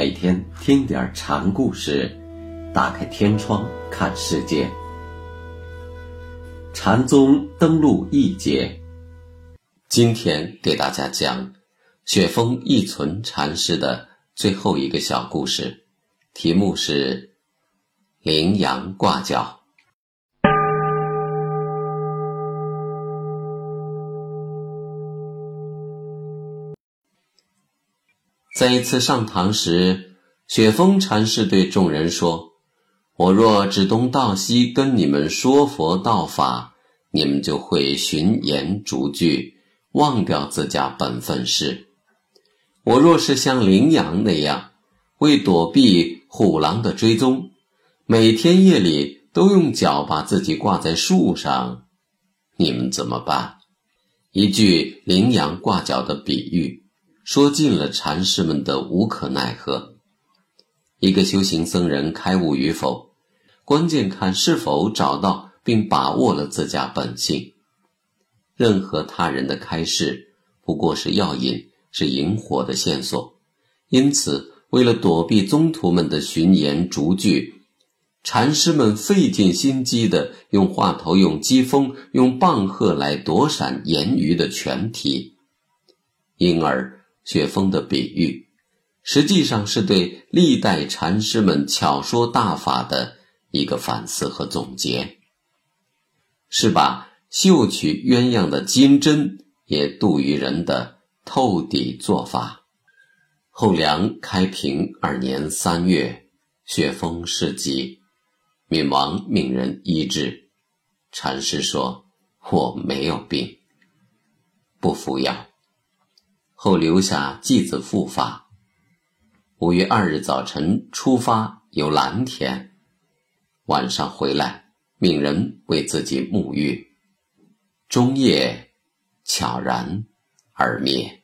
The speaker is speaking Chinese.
每天听点禅故事，打开天窗看世界。禅宗登陆一节，今天给大家讲雪峰一存禅师的最后一个小故事，题目是“羚羊挂角”。在一次上堂时，雪峰禅师对众人说：“我若指东道西跟你们说佛道法，你们就会循言逐句，忘掉自家本分事。我若是像羚羊那样，为躲避虎狼的追踪，每天夜里都用脚把自己挂在树上，你们怎么办？”一句羚羊挂角的比喻。说尽了禅师们的无可奈何。一个修行僧人开悟与否，关键看是否找到并把握了自家本性。任何他人的开示不过是药引，是引火的线索。因此，为了躲避宗徒们的巡言逐句，禅师们费尽心机的用话头、用机锋、用棒喝来躲闪言语的全体，因而。雪峰的比喻，实际上是对历代禅师们巧说大法的一个反思和总结，是把嗅取鸳鸯的金针也度于人的透底做法。后梁开平二年三月，雪峰逝疾，闵王命人医治。禅师说：“我没有病，不服药。”后留下继子复发。五月二日早晨出发游蓝田，晚上回来，命人为自己沐浴，中夜悄然而灭。